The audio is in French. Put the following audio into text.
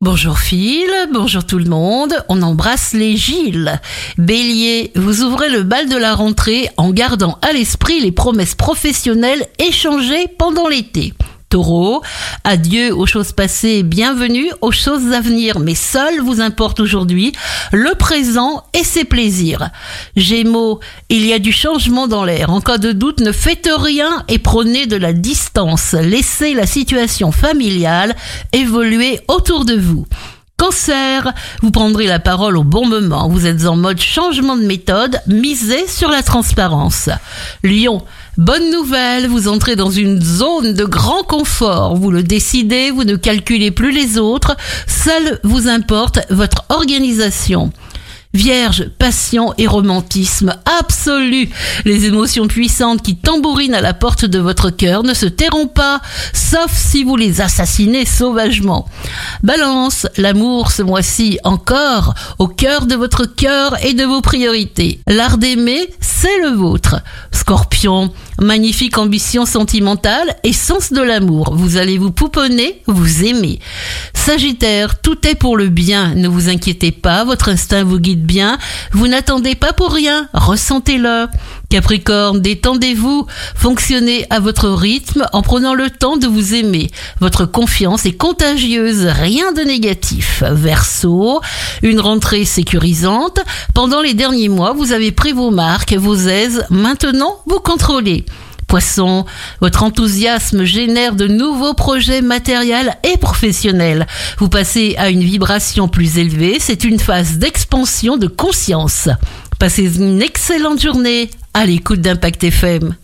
Bonjour Phil, bonjour tout le monde, on embrasse les Gilles. Bélier, vous ouvrez le bal de la rentrée en gardant à l'esprit les promesses professionnelles échangées pendant l'été. Taureau, adieu aux choses passées, bienvenue aux choses à venir, mais seul vous importe aujourd'hui le présent et ses plaisirs. Gémeaux, il y a du changement dans l'air. En cas de doute, ne faites rien et prenez de la distance. Laissez la situation familiale évoluer autour de vous. Cancer, vous prendrez la parole au bon moment. Vous êtes en mode changement de méthode, misez sur la transparence. Lion, bonne nouvelle, vous entrez dans une zone de grand confort. Vous le décidez, vous ne calculez plus les autres. Seul vous importe votre organisation. Vierge, passion et romantisme absolu. Les émotions puissantes qui tambourinent à la porte de votre cœur ne se tairont pas, sauf si vous les assassinez sauvagement. Balance, l'amour ce mois-ci encore au cœur de votre cœur et de vos priorités. L'art d'aimer, c'est le vôtre. Scorpion, magnifique ambition sentimentale et sens de l'amour. Vous allez vous pouponner, vous aimer. Sagittaire, tout est pour le bien. Ne vous inquiétez pas, votre instinct vous guide bien. Vous n'attendez pas pour rien, ressentez-le. Capricorne, détendez-vous, fonctionnez à votre rythme en prenant le temps de vous aimer. Votre confiance est contagieuse, rien de négatif. Verseau, une rentrée sécurisante. Pendant les derniers mois, vous avez pris vos marques, vos aises. Maintenant, vous contrôlez. Poisson, votre enthousiasme génère de nouveaux projets matériels et professionnels. Vous passez à une vibration plus élevée, c'est une phase d'expansion de conscience. Passez une excellente journée à l'écoute d'Impact FM.